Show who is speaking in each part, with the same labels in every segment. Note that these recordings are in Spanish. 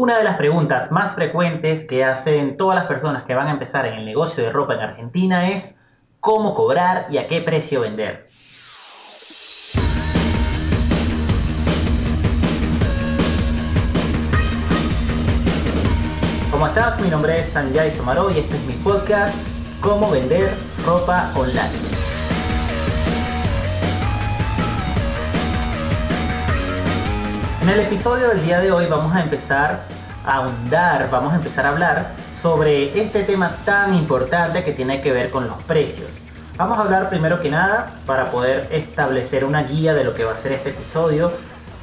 Speaker 1: Una de las preguntas más frecuentes que hacen todas las personas que van a empezar en el negocio de ropa en Argentina es cómo cobrar y a qué precio vender. ¿Cómo estás? Mi nombre es Sanjay Somaro y este es mi podcast Cómo vender ropa online. El episodio del día de hoy vamos a empezar a ahondar, vamos a empezar a hablar sobre este tema tan importante que tiene que ver con los precios. Vamos a hablar primero que nada, para poder establecer una guía de lo que va a ser este episodio,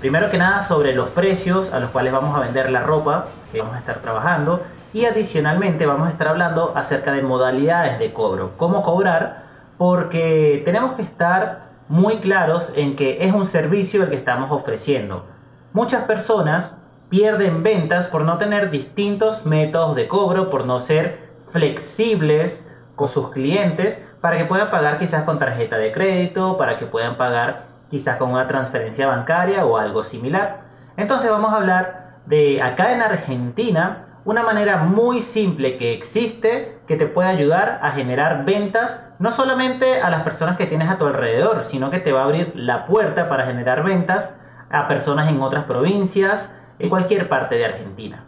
Speaker 1: primero que nada sobre los precios a los cuales vamos a vender la ropa que vamos a estar trabajando y adicionalmente vamos a estar hablando acerca de modalidades de cobro, cómo cobrar, porque tenemos que estar muy claros en que es un servicio el que estamos ofreciendo Muchas personas pierden ventas por no tener distintos métodos de cobro, por no ser flexibles con sus clientes para que puedan pagar quizás con tarjeta de crédito, para que puedan pagar quizás con una transferencia bancaria o algo similar. Entonces vamos a hablar de acá en Argentina una manera muy simple que existe que te puede ayudar a generar ventas no solamente a las personas que tienes a tu alrededor, sino que te va a abrir la puerta para generar ventas a personas en otras provincias, en cualquier parte de Argentina.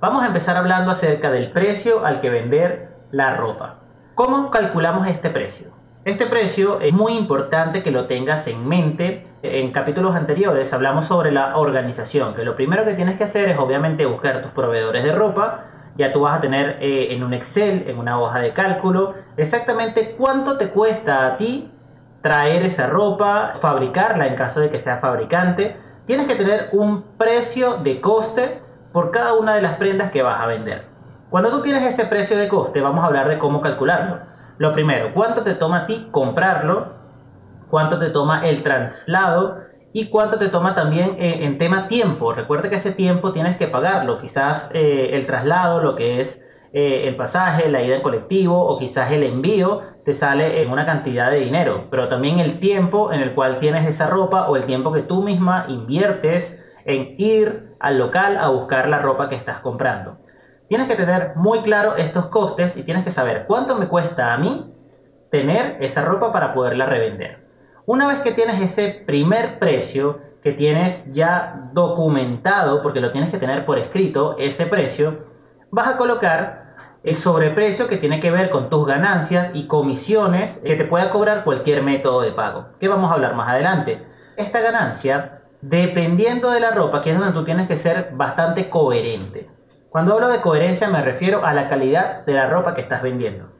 Speaker 1: Vamos a empezar hablando acerca del precio al que vender la ropa. ¿Cómo calculamos este precio? Este precio es muy importante que lo tengas en mente. En capítulos anteriores hablamos sobre la organización, que lo primero que tienes que hacer es obviamente buscar tus proveedores de ropa. Ya tú vas a tener eh, en un Excel, en una hoja de cálculo, exactamente cuánto te cuesta a ti traer esa ropa, fabricarla en caso de que sea fabricante. Tienes que tener un precio de coste por cada una de las prendas que vas a vender. Cuando tú tienes ese precio de coste, vamos a hablar de cómo calcularlo. Lo primero, cuánto te toma a ti comprarlo, cuánto te toma el traslado y cuánto te toma también eh, en tema tiempo. Recuerda que ese tiempo tienes que pagarlo, quizás eh, el traslado, lo que es eh, el pasaje, la ida en colectivo o quizás el envío te sale en una cantidad de dinero, pero también el tiempo en el cual tienes esa ropa o el tiempo que tú misma inviertes en ir al local a buscar la ropa que estás comprando. Tienes que tener muy claro estos costes y tienes que saber cuánto me cuesta a mí tener esa ropa para poderla revender. Una vez que tienes ese primer precio, que tienes ya documentado, porque lo tienes que tener por escrito, ese precio, vas a colocar el sobreprecio que tiene que ver con tus ganancias y comisiones que te pueda cobrar cualquier método de pago, que vamos a hablar más adelante. Esta ganancia, dependiendo de la ropa, que es donde tú tienes que ser bastante coherente. Cuando hablo de coherencia me refiero a la calidad de la ropa que estás vendiendo.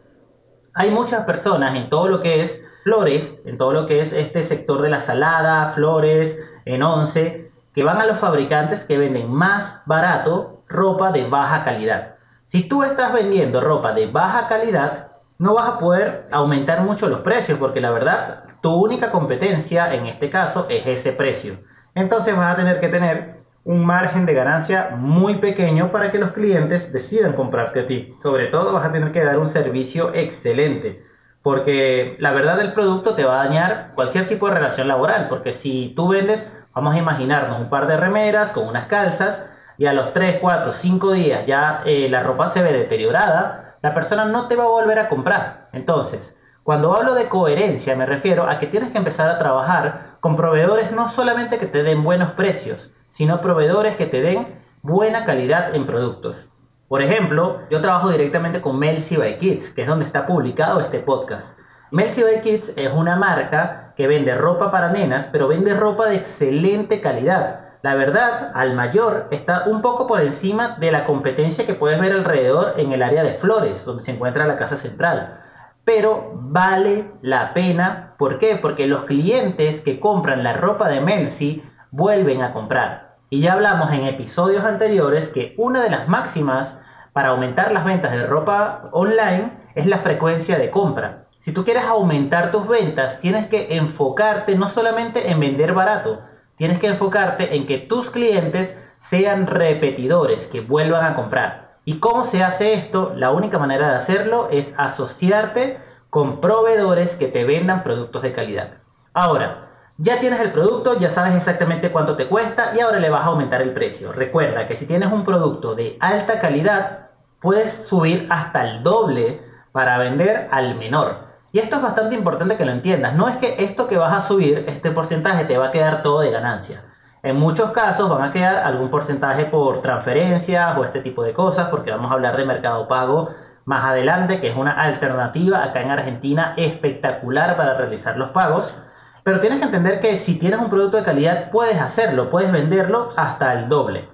Speaker 1: Hay muchas personas en todo lo que es flores, en todo lo que es este sector de la salada, flores, en once, que van a los fabricantes que venden más barato ropa de baja calidad. Si tú estás vendiendo ropa de baja calidad, no vas a poder aumentar mucho los precios porque la verdad tu única competencia en este caso es ese precio. Entonces vas a tener que tener un margen de ganancia muy pequeño para que los clientes decidan comprarte a ti. Sobre todo vas a tener que dar un servicio excelente porque la verdad el producto te va a dañar cualquier tipo de relación laboral porque si tú vendes, vamos a imaginarnos un par de remeras con unas calzas, y a los 3, 4, 5 días ya eh, la ropa se ve deteriorada, la persona no te va a volver a comprar. Entonces, cuando hablo de coherencia me refiero a que tienes que empezar a trabajar con proveedores no solamente que te den buenos precios, sino proveedores que te den buena calidad en productos. Por ejemplo, yo trabajo directamente con Melcy by Kids, que es donde está publicado este podcast. Melcy by Kids es una marca que vende ropa para nenas, pero vende ropa de excelente calidad la verdad, al mayor está un poco por encima de la competencia que puedes ver alrededor en el área de Flores, donde se encuentra la casa central. Pero vale la pena, ¿por qué? Porque los clientes que compran la ropa de Melcy vuelven a comprar. Y ya hablamos en episodios anteriores que una de las máximas para aumentar las ventas de ropa online es la frecuencia de compra. Si tú quieres aumentar tus ventas, tienes que enfocarte no solamente en vender barato, Tienes que enfocarte en que tus clientes sean repetidores, que vuelvan a comprar. ¿Y cómo se hace esto? La única manera de hacerlo es asociarte con proveedores que te vendan productos de calidad. Ahora, Ya tienes el producto, ya sabes exactamente cuánto te cuesta y ahora le vas a aumentar el precio. Recuerda que si tienes un producto de alta calidad, puedes subir hasta el doble para vender al menor. Y esto es bastante importante que lo entiendas. No es que esto que vas a subir, este porcentaje, te va a quedar todo de ganancia. En muchos casos van a quedar algún porcentaje por transferencias o este tipo de cosas, porque vamos a hablar de mercado pago más adelante, que es una alternativa acá en Argentina espectacular para realizar los pagos. Pero tienes que entender que si tienes un producto de calidad puedes hacerlo, puedes venderlo hasta el doble.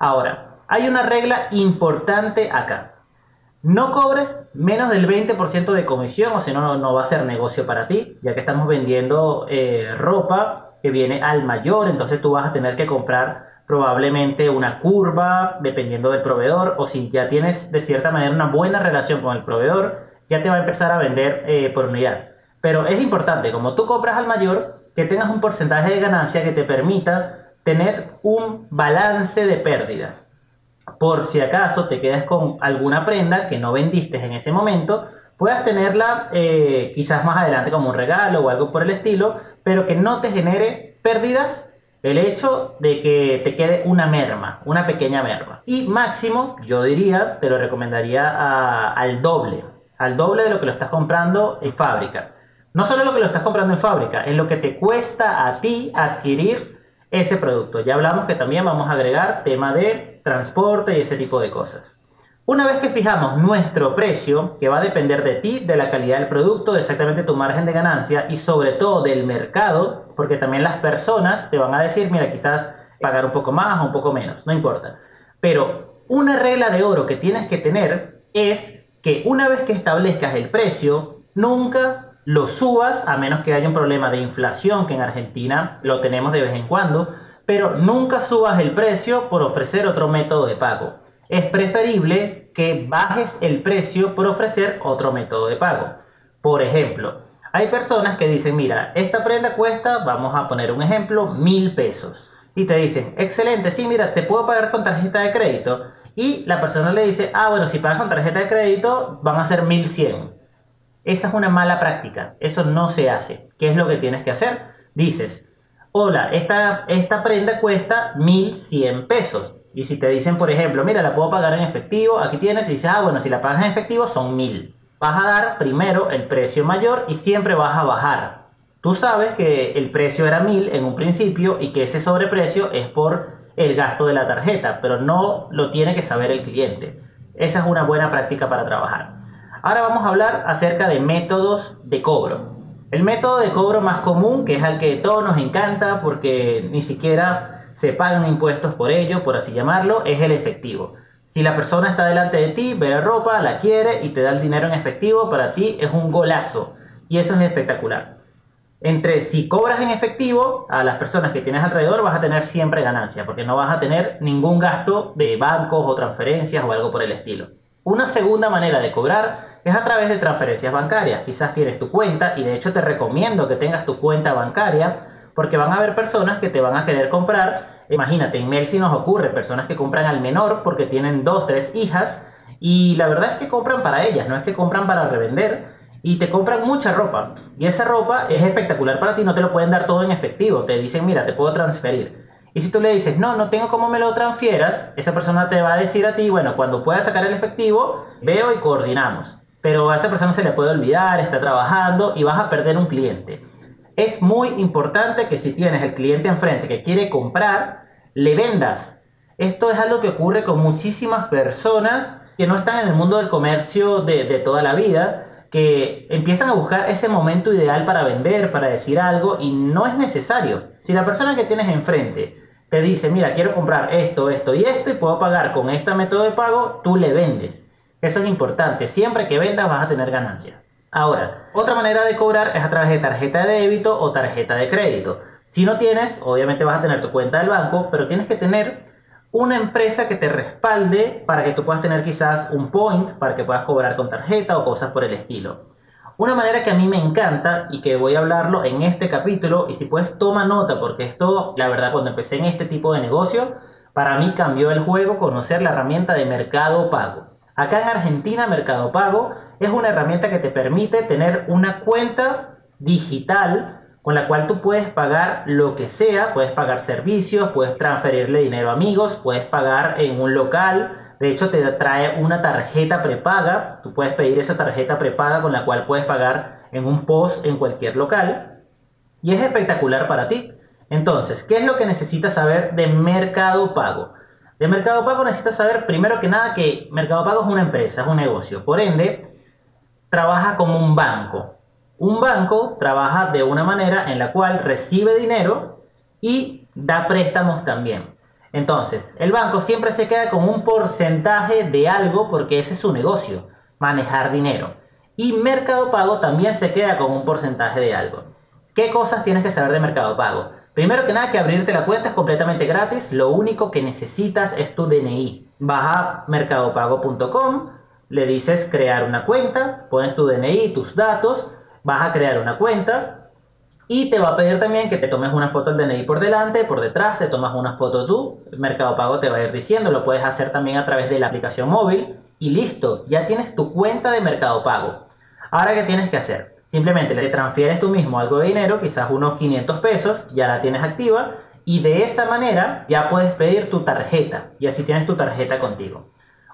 Speaker 1: Ahora, hay una regla importante acá. No cobres menos del 20% de comisión o si no, no va a ser negocio para ti, ya que estamos vendiendo eh, ropa que viene al mayor, entonces tú vas a tener que comprar probablemente una curva dependiendo del proveedor o si ya tienes de cierta manera una buena relación con el proveedor, ya te va a empezar a vender eh, por unidad. Pero es importante, como tú compras al mayor, que tengas un porcentaje de ganancia que te permita tener un balance de pérdidas por si acaso te quedas con alguna prenda que no vendiste en ese momento, puedas tenerla eh, quizás más adelante como un regalo o algo por el estilo, pero que no te genere pérdidas el hecho de que te quede una merma, una pequeña merma. Y máximo, yo diría, te lo recomendaría al doble, al doble de lo que lo estás comprando en fábrica. No solo lo que lo estás comprando en fábrica, es lo que te cuesta a ti adquirir ese producto. Ya hablamos que también vamos a agregar tema de transporte y ese tipo de cosas. Una vez que fijamos nuestro precio, que va a depender de ti, de la calidad del producto, exactamente tu margen de ganancia y sobre todo del mercado, porque también las personas te van a decir, mira, quizás pagar un poco más o un poco menos, no importa. Pero una regla de oro que tienes que tener es que una vez que establezcas el precio, nunca lo subas, a menos que haya un problema de inflación, que en Argentina lo tenemos de vez en cuando, pero nunca subas el precio por ofrecer otro método de pago. Es preferible que bajes el precio por ofrecer otro método de pago. Por ejemplo, hay personas que dicen, mira, esta prenda cuesta, vamos a poner un ejemplo, mil pesos. Y te dicen, excelente, sí, mira, te puedo pagar con tarjeta de crédito. Y la persona le dice, ah, bueno, si pagas con tarjeta de crédito, van a ser 1100. Esa es una mala práctica, eso no se hace. ¿Qué es lo que tienes que hacer? Dices, hola, esta, prenda cuesta 1100 pesos. Y si te dicen, por ejemplo, mira, la puedo pagar en efectivo, aquí tienes, y dices, ah, bueno, si la pagas en efectivo son 1000. Vas a dar primero el precio mayor y siempre vas a bajar. Tú sabes que el precio era 1000 en un principio y que ese sobreprecio es por el gasto de la tarjeta, pero no lo tiene que saber el cliente. Esa es una buena práctica para trabajar. Ahora vamos a hablar acerca de métodos de cobro. El método de cobro más común, que es al que todos nos encanta porque ni siquiera se pagan impuestos por ello, por así llamarlo, es el efectivo. Si la persona está delante de ti, ve la ropa, la quiere y te da el dinero en efectivo, para ti es un golazo. Y eso es espectacular. Entre si cobras en efectivo, a las personas que tienes alrededor vas a tener siempre ganancia, porque no vas a tener ningún gasto de bancos o transferencias o algo por el estilo. Una segunda manera de cobrar es a través de transferencias bancarias. Quizás tienes tu cuenta y de hecho te recomiendo que tengas tu cuenta bancaria porque van a haber personas que te van a querer comprar. Imagínate, en Melsi nos ocurre personas que compran al menor porque tienen dos, tres hijas y la verdad es que compran para ellas, no es que compran para revender y te compran mucha ropa y esa ropa es espectacular para ti, no te lo pueden dar todo en efectivo, te dicen mira, te puedo transferir. Y si tú le dices, no, no tengo cómo me lo transfieras, esa persona te va a decir a ti, bueno, cuando puedas sacar el efectivo, veo y coordinamos pero a esa persona se le puede olvidar, está trabajando y vas a perder un cliente. Es muy importante que si tienes el cliente enfrente que quiere comprar, le vendas. Esto es algo que ocurre con muchísimas personas que no están en el mundo del comercio de, de toda la vida, que empiezan a buscar ese momento ideal para vender, para decir algo y no es necesario. Si la persona que tienes enfrente te dice, mira, quiero comprar esto, esto y esto y puedo pagar con este método de pago, tú le vendes. Eso es importante. Siempre que vendas vas a tener ganancia. Ahora, otra manera de cobrar es a través de tarjeta de débito o tarjeta de crédito. Si no tienes, obviamente vas a tener tu cuenta del banco, pero tienes que tener una empresa que te respalde para que tú puedas tener quizás un point para que puedas cobrar con tarjeta o cosas por el estilo. Una manera que a mí me encanta y que voy a hablarlo en este capítulo, y si puedes toma nota, porque esto, la verdad, cuando empecé en este tipo de negocio, para mí cambió el juego conocer la herramienta de mercado pago. Acá en Argentina Mercado Pago es una herramienta que te permite tener una cuenta digital con la cual tú puedes pagar lo que sea, puedes pagar servicios, puedes transferirle dinero a amigos, puedes pagar en un local, de hecho te trae una tarjeta prepaga, tú puedes pedir esa tarjeta prepaga con la cual puedes pagar en un post en cualquier local y es espectacular para ti. Entonces, ¿qué es lo que necesitas saber de Mercado Pago? De Mercado Pago necesitas saber primero que nada que Mercado Pago es una empresa, es un negocio, por ende trabaja como un banco. Un banco trabaja de una manera en la cual recibe dinero y da préstamos también. Entonces, el banco siempre se queda con un porcentaje de algo porque ese es su negocio, manejar dinero. Y Mercado Pago también se queda con un porcentaje de algo. ¿Qué cosas tienes que saber de Mercado Pago? Primero que nada, que abrirte la cuenta es completamente gratis. Lo único que necesitas es tu DNI. Vas a mercadopago.com, le dices crear una cuenta, pones tu DNI, tus datos vas a crear una cuenta y te va a pedir también que te tomes una foto del DNI por delante, por detrás, te tomas una foto tú, Mercado Pago te va a ir diciendo, lo puedes hacer también a través de la aplicación móvil y listo, ya tienes tu cuenta de Mercado Pago. Ahora, ¿qué tienes que hacer? Simplemente le transfieres tú mismo algo de dinero, quizás unos 500 pesos, ya la tienes activa y de esa manera ya puedes pedir tu tarjeta y así tienes tu tarjeta contigo.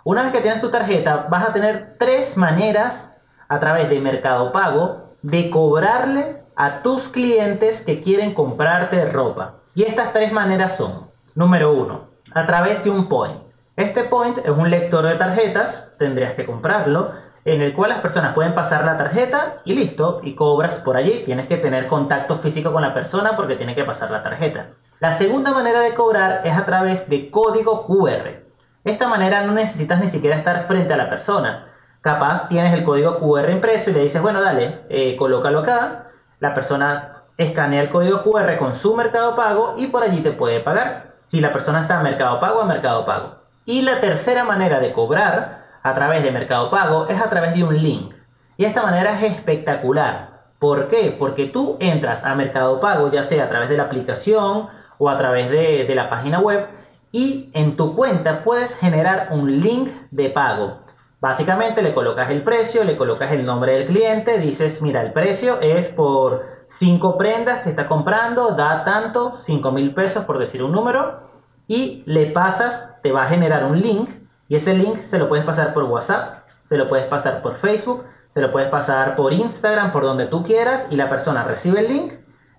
Speaker 1: Una vez que tienes tu tarjeta, vas a tener tres maneras a través de Mercado Pago de cobrarle a tus clientes que quieren comprarte ropa. Y estas tres maneras son, número uno, a través de un point. Este point es un lector de tarjetas, tendrías que comprarlo, en el cual las personas pueden pasar la tarjeta y listo, y cobras por allí. Tienes que tener contacto físico con la persona porque tiene que pasar la tarjeta. La segunda manera de cobrar es a través de código QR. esta manera no necesitas ni siquiera estar frente a la persona. Capaz tienes el código QR impreso y le dices, bueno, dale, eh, colócalo acá. La persona escanea el código QR con su mercado pago y por allí te puede pagar. Si la persona está en mercado pago, a mercado pago. Y la tercera manera de cobrar a través de mercado pago es a través de un link. Y esta manera es espectacular. ¿Por qué? Porque tú entras a mercado pago, ya sea a través de la aplicación o a través de la página web, y en tu cuenta puedes generar un link de pago. Básicamente le colocas el precio, le colocas el nombre del cliente, dices, mira, el precio es por 5 prendas que está comprando, da tanto, 5 mil pesos por decir un número, y le pasas, te va a generar un link, y ese link se lo puedes pasar por WhatsApp, se lo puedes pasar por Facebook, se lo puedes pasar por Instagram, por donde tú quieras, y la persona recibe el link,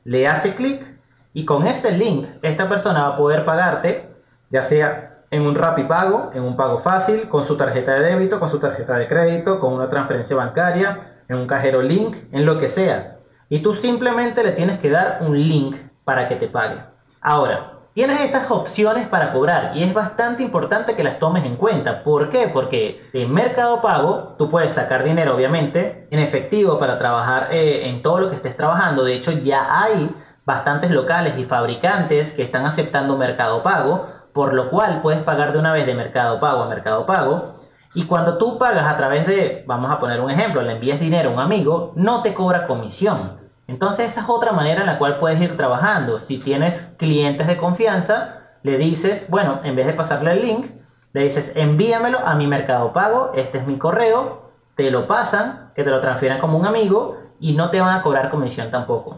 Speaker 1: le hace clic, y con ese link esta persona va a poder pagarte, ya sea en un pago, en un pago fácil, con su tarjeta de débito, con su tarjeta de crédito, con una transferencia bancaria, en un cajero link, en lo que sea. Y tú simplemente le tienes que dar un link para que te pague. Ahora, tienes estas opciones para cobrar y es bastante importante que las tomes en cuenta. ¿Por qué? Porque en Mercado Pago tú puedes sacar dinero, obviamente, en efectivo para trabajar eh, en todo lo que estés trabajando. De hecho, ya hay bastantes locales y fabricantes que están aceptando Mercado Pago por lo cual puedes pagar de una vez de Mercado Pago a Mercado Pago. Y cuando tú pagas a través de, vamos a poner un ejemplo, le envías dinero a un amigo, no te cobra comisión. Entonces esa es otra manera en la cual puedes ir trabajando. Si tienes clientes de confianza, le dices, bueno, en vez de pasarle el link, le dices, envíamelo a mi Mercado Pago, este es mi correo, te lo pasan, que te lo transfieran como un amigo y no te van a cobrar comisión tampoco.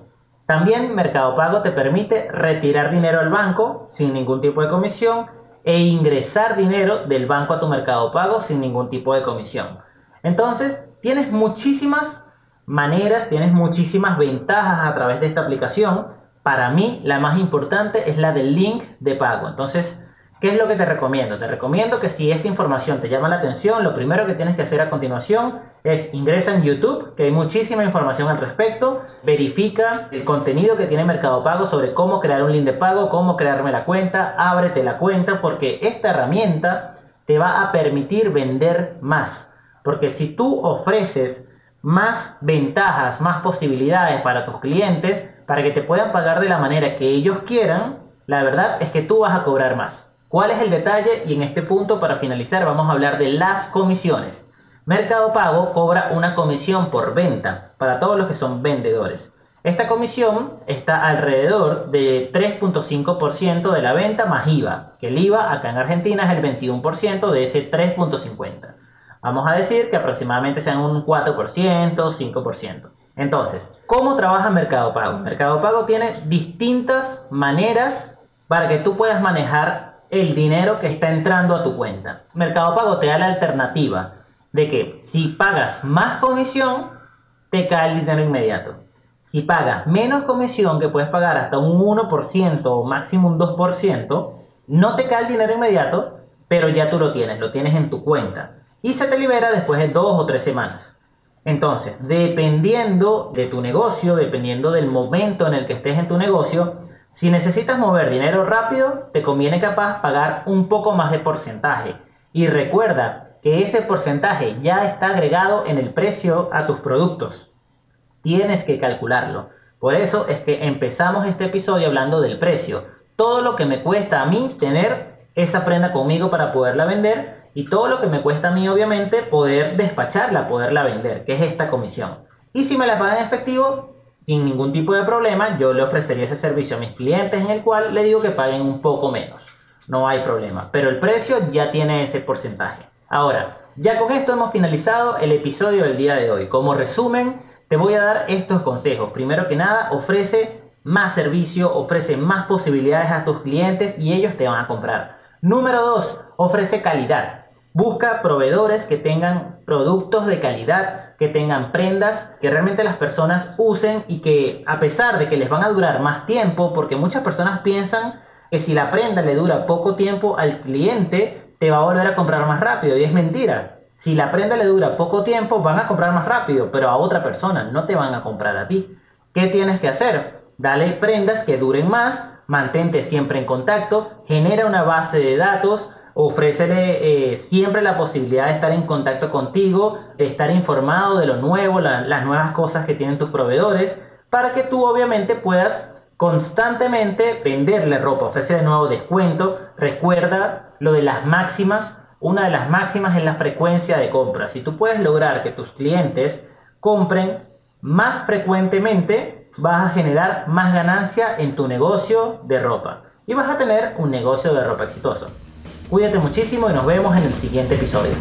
Speaker 1: También Mercado Pago te permite retirar dinero al banco sin ningún tipo de comisión e ingresar dinero del banco a tu Mercado Pago sin ningún tipo de comisión. Entonces, tienes muchísimas maneras, tienes muchísimas ventajas a través de esta aplicación. Para mí, la más importante es la del link de pago. Entonces, ¿Qué es lo que te recomiendo? Te recomiendo que si esta información te llama la atención, lo primero que tienes que hacer a continuación es ingresa en YouTube, que hay muchísima información al respecto, verifica el contenido que tiene Mercado Pago sobre cómo crear un link de pago, cómo crearme la cuenta, ábrete la cuenta, porque esta herramienta te va a permitir vender más. Porque si tú ofreces más ventajas, más posibilidades para tus clientes, para que te puedan pagar de la manera que ellos quieran, la verdad es que tú vas a cobrar más. ¿Cuál es el detalle? Y en este punto, para finalizar, vamos a hablar de las comisiones. Mercado Pago cobra una comisión por venta para todos los que son vendedores. Esta comisión está alrededor de 3.5% de la venta más IVA, que el IVA acá en Argentina es el 21% de ese 3.50%. Vamos a decir que aproximadamente sean un 4%, 5%. Entonces, ¿cómo trabaja Mercado Pago? Mercado Pago tiene distintas maneras para que tú puedas manejar el dinero que está entrando a tu cuenta. Mercado Pago te da la alternativa de que si pagas más comisión, te cae el dinero inmediato. Si pagas menos comisión, que puedes pagar hasta un 1% o máximo un 2%, no te cae el dinero inmediato, pero ya tú lo tienes, lo tienes en tu cuenta. Y se te libera después de dos o tres semanas. Entonces, dependiendo de tu negocio, dependiendo del momento en el que estés en tu negocio, si necesitas mover dinero rápido, te conviene capaz pagar un poco más de porcentaje. Y recuerda que ese porcentaje ya está agregado en el precio a tus productos. Tienes que calcularlo. Por eso es que empezamos este episodio hablando del precio. Todo lo que me cuesta a mí tener esa prenda conmigo para poderla vender y todo lo que me cuesta a mí obviamente poder despacharla, poderla vender, que es esta comisión. Y si me la pagan en efectivo, sin ningún tipo de problema, yo le ofrecería ese servicio a mis clientes en el cual le digo que paguen un poco menos. No hay problema, pero el precio ya tiene ese porcentaje. Ahora, ya con esto hemos finalizado el episodio del día de hoy. Como resumen, te voy a dar estos consejos. Primero que nada, ofrece más servicio, ofrece más posibilidades a tus clientes y ellos te van a comprar. Número 2, ofrece calidad. Busca proveedores que tengan productos de calidad, que tengan prendas que realmente las personas usen y que a pesar de que les van a durar más tiempo, porque muchas personas piensan que si la prenda le dura poco tiempo al cliente, te va a volver a comprar más rápido y es mentira. Si la prenda le dura poco tiempo, van a comprar más rápido, pero a otra persona, no te van a comprar a ti. ¿Qué tienes que hacer? Dale prendas que duren más, mantente siempre en contacto, genera una base de datos, ofrécele eh, siempre la posibilidad de estar en contacto contigo, estar informado de lo nuevo, las nuevas cosas que tienen tus proveedores, para que tú obviamente puedas constantemente venderle ropa, ofrecerle nuevo descuento. Recuerda lo de las máximas, una de las máximas es la frecuencia de compra. Si tú puedes lograr que tus clientes compren más frecuentemente, vas a generar más ganancia en tu negocio de ropa y vas a tener un negocio de ropa exitoso. Cuídate muchísimo y nos vemos en el siguiente episodio.